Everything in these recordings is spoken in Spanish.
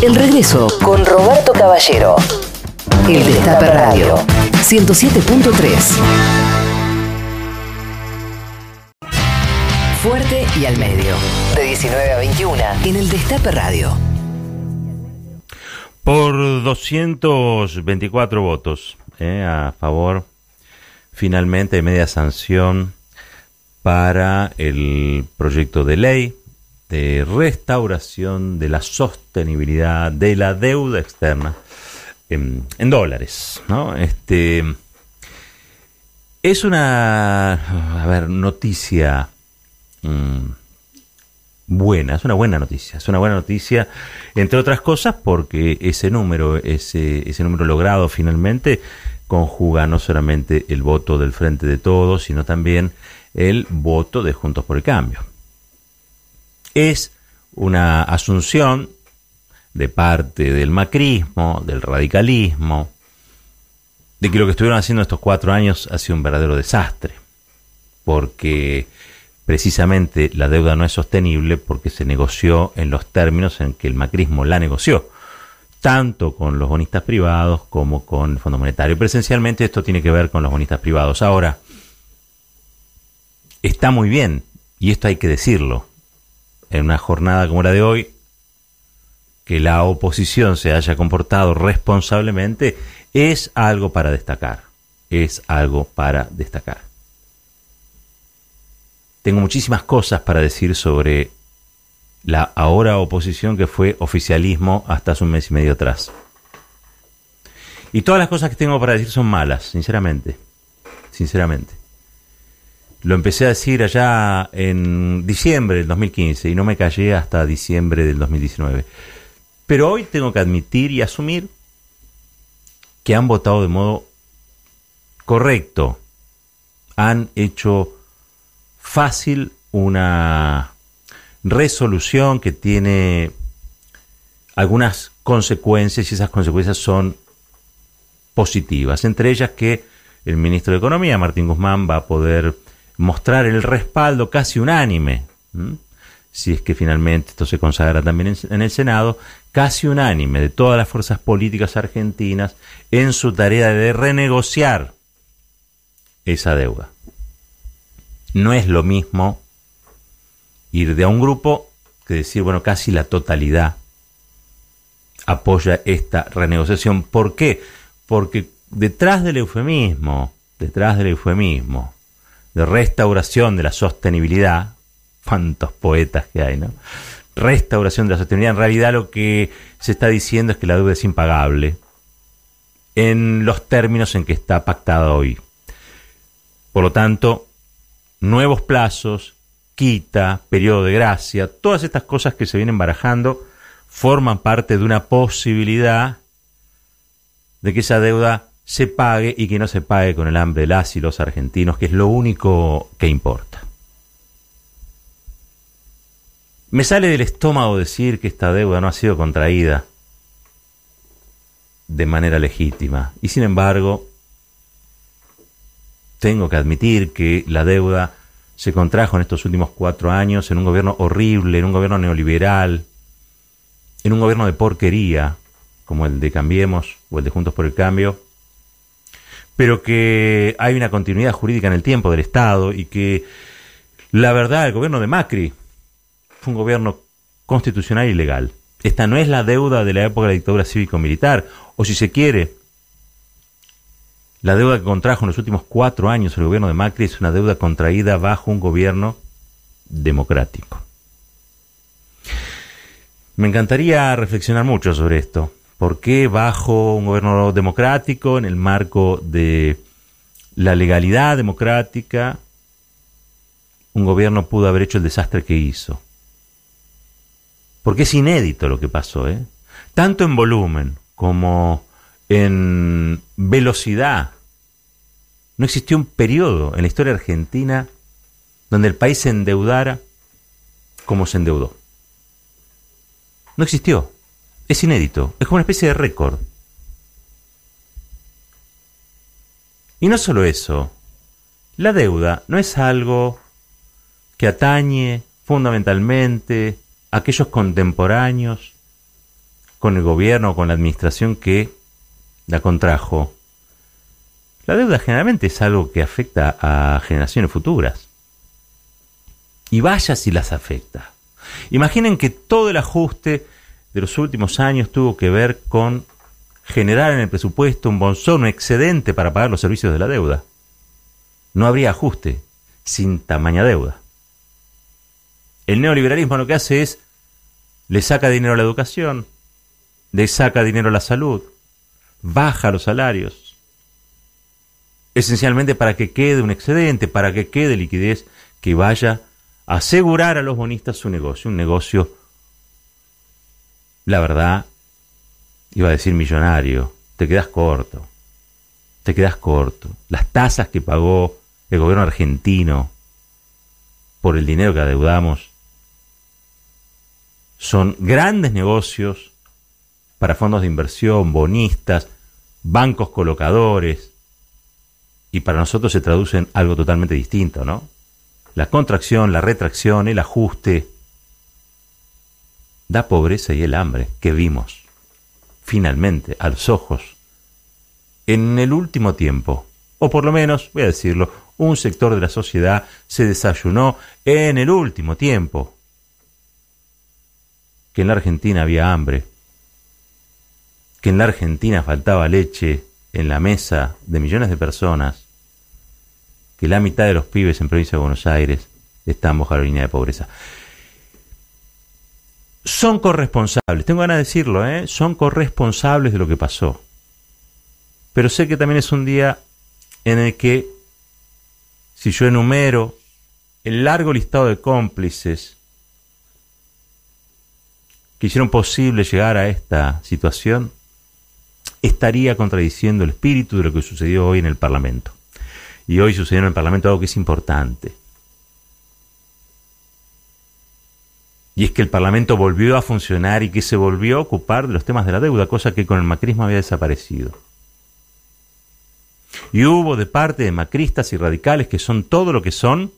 El regreso con Roberto Caballero. El Destape Radio 107.3. Fuerte y al medio. De 19 a 21 en el Destape Radio. Por 224 votos eh, a favor, finalmente media sanción para el proyecto de ley de restauración de la sostenibilidad de la deuda externa en, dólares, ¿no? Este es una, a ver, noticia mm, buena, es una buena noticia, es una buena noticia, entre otras cosas, porque ese número, ese, ese número logrado finalmente conjuga no solamente el voto del Frente de Todos, sino también el voto de Juntos por el Cambio. Es una asunción de parte del macrismo, del radicalismo, de que lo que estuvieron haciendo estos cuatro años ha sido un verdadero desastre, porque precisamente la deuda no es sostenible porque se negoció en los términos en que el macrismo la negoció, tanto con los bonistas privados como con el Fondo Monetario. Presencialmente esto tiene que ver con los bonistas privados. Ahora, está muy bien, y esto hay que decirlo, en una jornada como la de hoy, que la oposición se haya comportado responsablemente, es algo para destacar, es algo para destacar. Tengo muchísimas cosas para decir sobre la ahora oposición que fue oficialismo hasta hace un mes y medio atrás. Y todas las cosas que tengo para decir son malas, sinceramente. Sinceramente. Lo empecé a decir allá en diciembre del 2015 y no me callé hasta diciembre del 2019. Pero hoy tengo que admitir y asumir que han votado de modo correcto. Han hecho fácil una resolución que tiene algunas consecuencias y esas consecuencias son positivas. Entre ellas que el ministro de Economía, Martín Guzmán, va a poder mostrar el respaldo casi unánime, si es que finalmente esto se consagra también en, el Senado, casi unánime de todas las fuerzas políticas argentinas en su tarea de renegociar esa deuda. No es lo mismo ir de a un grupo que decir, bueno, casi la totalidad apoya esta renegociación. ¿Por qué? Porque detrás del eufemismo, detrás del eufemismo, de restauración de la sostenibilidad, cuántos poetas que hay, ¿no? Restauración de la sostenibilidad, en realidad lo que se está diciendo es que la deuda es impagable en los términos en que está pactada hoy. Por lo tanto, nuevos plazos, quita, periodo de gracia, todas estas cosas que se vienen barajando forman parte de una posibilidad de que esa deuda se pague y que no se pague con el hambre de las y los argentinos, que es lo único que importa. Me sale del estómago decir que esta deuda no ha sido contraída de manera legítima. Y sin embargo, tengo que admitir que la deuda se contrajo en estos últimos cuatro años en un gobierno horrible, en un gobierno neoliberal, en un gobierno de porquería, como el de Cambiemos o el de Juntos por el Cambio, pero que hay una continuidad jurídica en el tiempo del Estado y que la verdad el gobierno de Macri fue un gobierno constitucional y legal. Esta no es la deuda de la época de la dictadura cívico-militar, o si se quiere, la deuda que contrajo en los últimos cuatro años el gobierno de Macri es una deuda contraída bajo un gobierno democrático. Me encantaría reflexionar mucho sobre esto. ¿Por qué bajo un gobierno democrático, en el marco de la legalidad democrática, un gobierno pudo haber hecho el desastre que hizo? Porque es inédito lo que pasó, ¿eh? Tanto en volumen como en velocidad. No existió un periodo en la historia argentina donde el país se endeudara como se endeudó. No existió. Es inédito, es como una especie de récord. Y no solo eso, la deuda no es algo que atañe fundamentalmente a aquellos contemporáneos con el gobierno o con la administración que la contrajo, la deuda generalmente es algo que afecta a generaciones futuras. Y vaya si las afecta. Imaginen que todo el ajuste de los últimos años tuvo que ver con generar en el presupuesto un bonzón, un excedente para pagar los servicios de la deuda. No habría ajuste sin tamaña deuda. El neoliberalismo lo que hace es le saca dinero a la educación, le saca dinero a la salud, baja los salarios, esencialmente para que quede un excedente, para que quede liquidez que vaya a asegurar a los bonistas su negocio, un negocio, la verdad, iba a decir millonario, te quedas corto, te quedas corto. Las tasas que pagó el gobierno argentino por el dinero que adeudamos son grandes negocios para fondos de inversión, bonistas, bancos colocadores, y para nosotros se traduce en algo totalmente distinto, ¿no? La contracción, la retracción, el ajuste, da pobreza y el hambre que vimos, finalmente, a los ojos, en el último tiempo, o por lo menos, voy a decirlo, un sector de la sociedad se desayunó en el último tiempo, que en la Argentina había hambre, que en la Argentina faltaba leche en la mesa de millones de personas, que la mitad de los pibes en provincia de Buenos Aires están bajo la línea de pobreza. Son corresponsables, tengo ganas de decirlo, ¿eh? son corresponsables de lo que pasó. Pero sé que también es un día en el que, si yo enumero el largo listado de cómplices que hicieron posible llegar a esta situación, estaría contradiciendo el espíritu de lo que sucedió hoy en el Parlamento. Y hoy sucedió en el Parlamento algo que es importante. Y es que el Parlamento volvió a funcionar y que se volvió a ocupar de los temas de la deuda, cosa que con el macrismo había desaparecido. Y hubo de parte de macristas y radicales, que son todo lo que son,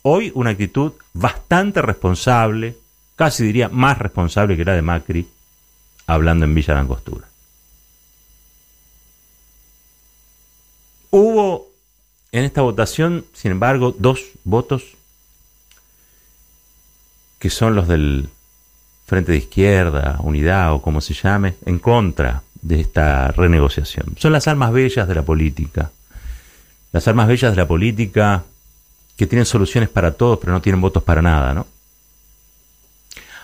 hoy una actitud bastante responsable, casi diría más responsable que la de Macri, hablando en Villa Langostura. Hubo en esta votación, sin embargo, dos votos que son los del Frente de Izquierda, Unidad o como se llame, en contra de esta renegociación. Son las almas bellas de la política. Las almas bellas de la política que tienen soluciones para todos, pero no tienen votos para nada, ¿no?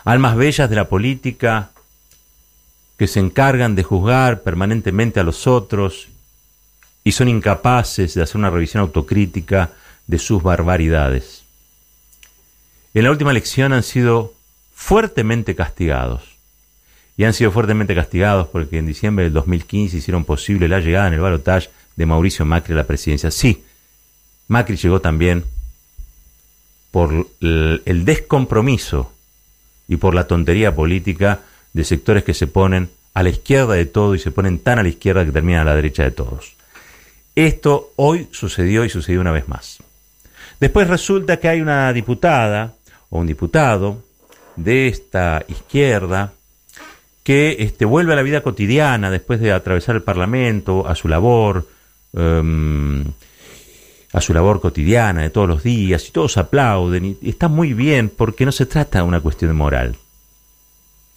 Almas bellas de la política que se encargan de juzgar permanentemente a los otros y son incapaces de hacer una revisión autocrítica de sus barbaridades. En la última elección han sido fuertemente castigados. Y han sido fuertemente castigados porque en diciembre del 2015 hicieron posible la llegada en el balotaje de Mauricio Macri a la presidencia. Sí, Macri llegó también por el descompromiso y por la tontería política de sectores que se ponen a la izquierda de todo y se ponen tan a la izquierda que terminan a la derecha de todos. Esto hoy sucedió y sucedió una vez más. Después resulta que hay una diputada o un diputado de esta izquierda que este, vuelve a la vida cotidiana después de atravesar el Parlamento, a su labor, em, a su labor cotidiana de todos los días, y todos aplauden, y está muy bien porque no se trata de una cuestión moral.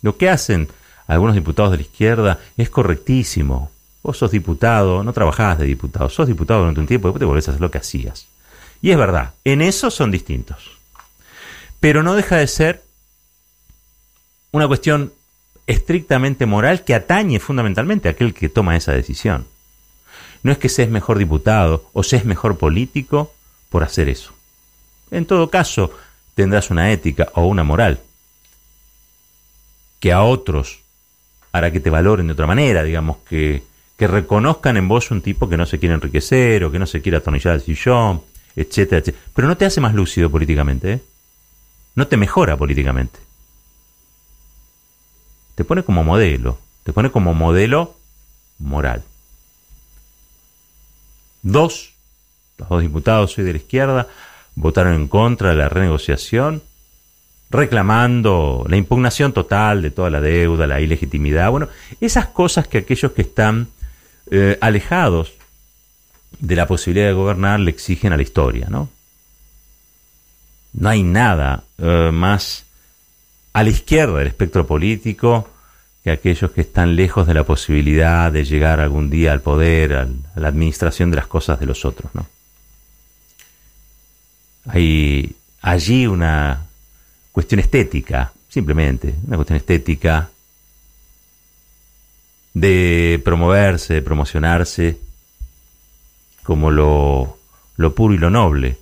Lo que hacen algunos diputados de la izquierda es correctísimo. Vos sos diputado, no trabajabas de diputado, sos diputado durante un tiempo y después te volvés a hacer lo que hacías. Y es verdad, en eso son distintos. Pero no deja de ser una cuestión estrictamente moral que atañe fundamentalmente a aquel que toma esa decisión. No es que seas mejor diputado o seas mejor político por hacer eso. En todo caso, tendrás una ética o una moral que a otros hará que te valoren de otra manera, digamos, que, que reconozcan en vos un tipo que no se quiere enriquecer o que no se quiere atornillar al sillón, etcétera, etcétera. Pero no te hace más lúcido políticamente, ¿eh? No te mejora políticamente. Te pone como modelo, te pone como modelo moral. Dos, los dos diputados hoy de la izquierda, votaron en contra de la renegociación reclamando la impugnación total de toda la deuda, la ilegitimidad, bueno, esas cosas que aquellos que están eh, alejados de la posibilidad de gobernar le exigen a la historia, ¿no? No hay nada eh, más a la izquierda del espectro político que aquellos que están lejos de la posibilidad de llegar algún día al poder, a la administración de las cosas de los otros, ¿no? Hay allí una cuestión estética, simplemente, una cuestión estética de promoverse, de promocionarse como lo, lo puro y lo noble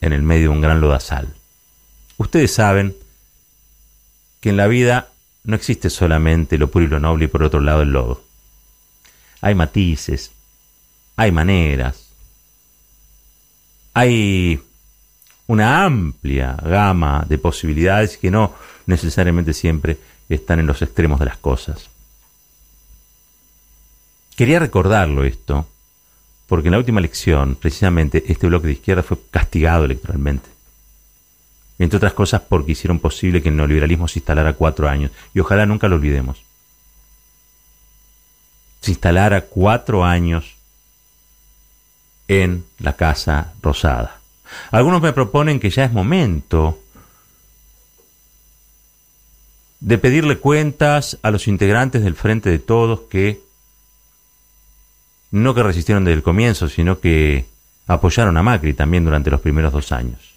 en el medio de un gran lodazal. Ustedes saben que en la vida no existe solamente lo puro y lo noble y por otro lado el lodo. Hay matices, hay maneras, hay una amplia gama de posibilidades que no necesariamente siempre están en los extremos de las cosas. Quería recordarlo esto, porque en la última elección, precisamente, este bloque de izquierda fue castigado electoralmente. Entre otras cosas porque hicieron posible que el neoliberalismo se instalara cuatro años, y ojalá nunca lo olvidemos. Se instalara cuatro años en la Casa Rosada. Algunos me proponen que ya es momento de pedirle cuentas a los integrantes del Frente de Todos que no que resistieron desde el comienzo, sino que apoyaron a Macri también durante los primeros dos años.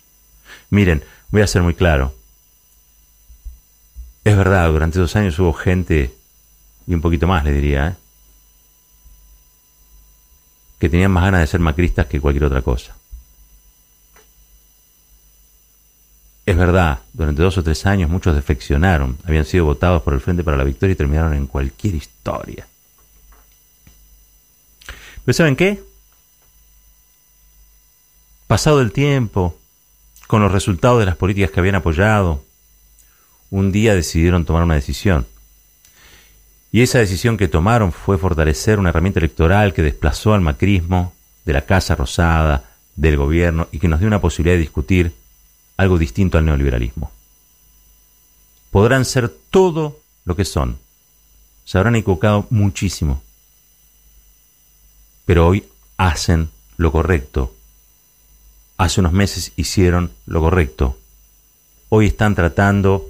Miren, voy a ser muy claro. Es verdad, durante dos años hubo gente, y un poquito más le diría, ¿eh? que tenían más ganas de ser macristas que cualquier otra cosa. Es verdad, durante dos o tres años muchos defeccionaron, habían sido votados por el Frente para la Victoria y terminaron en cualquier historia. Pero ¿saben qué? Pasado el tiempo, con los resultados de las políticas que habían apoyado, un día decidieron tomar una decisión. Y esa decisión que tomaron fue fortalecer una herramienta electoral que desplazó al macrismo de la Casa Rosada, del gobierno, y que nos dio una posibilidad de discutir algo distinto al neoliberalismo. Podrán ser todo lo que son. Se habrán equivocado muchísimo. Pero hoy hacen lo correcto. Hace unos meses hicieron lo correcto. Hoy están tratando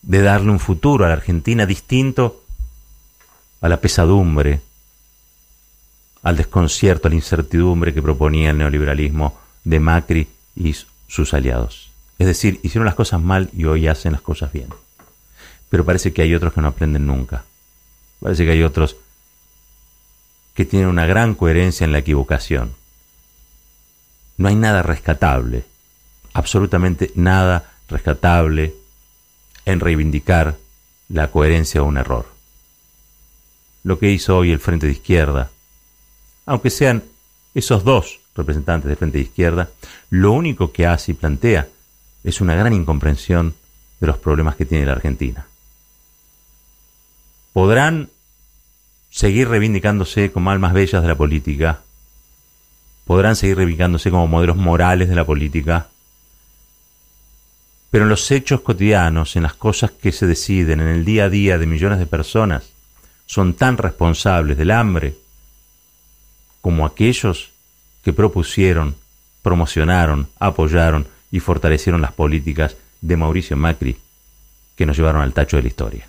de darle un futuro a la Argentina distinto a la pesadumbre, al desconcierto, a la incertidumbre que proponía el neoliberalismo de Macri y sus aliados. Es decir, hicieron las cosas mal y hoy hacen las cosas bien. Pero parece que hay otros que no aprenden nunca. Parece que hay otros que tienen una gran coherencia en la equivocación. No hay nada rescatable, absolutamente nada rescatable en reivindicar la coherencia de un error. Lo que hizo hoy el Frente de Izquierda, aunque sean esos dos representantes de Frente de Izquierda, lo único que hace y plantea es una gran incomprensión de los problemas que tiene la Argentina. Podrán seguir reivindicándose como almas bellas de la política, podrán seguir reivindicándose como modelos morales de la política, pero en los hechos cotidianos, en las cosas que se deciden en el día a día de millones de personas, son tan responsables del hambre como aquellos que propusieron, promocionaron, apoyaron y fortalecieron las políticas de Mauricio Macri que nos llevaron al tacho de la historia.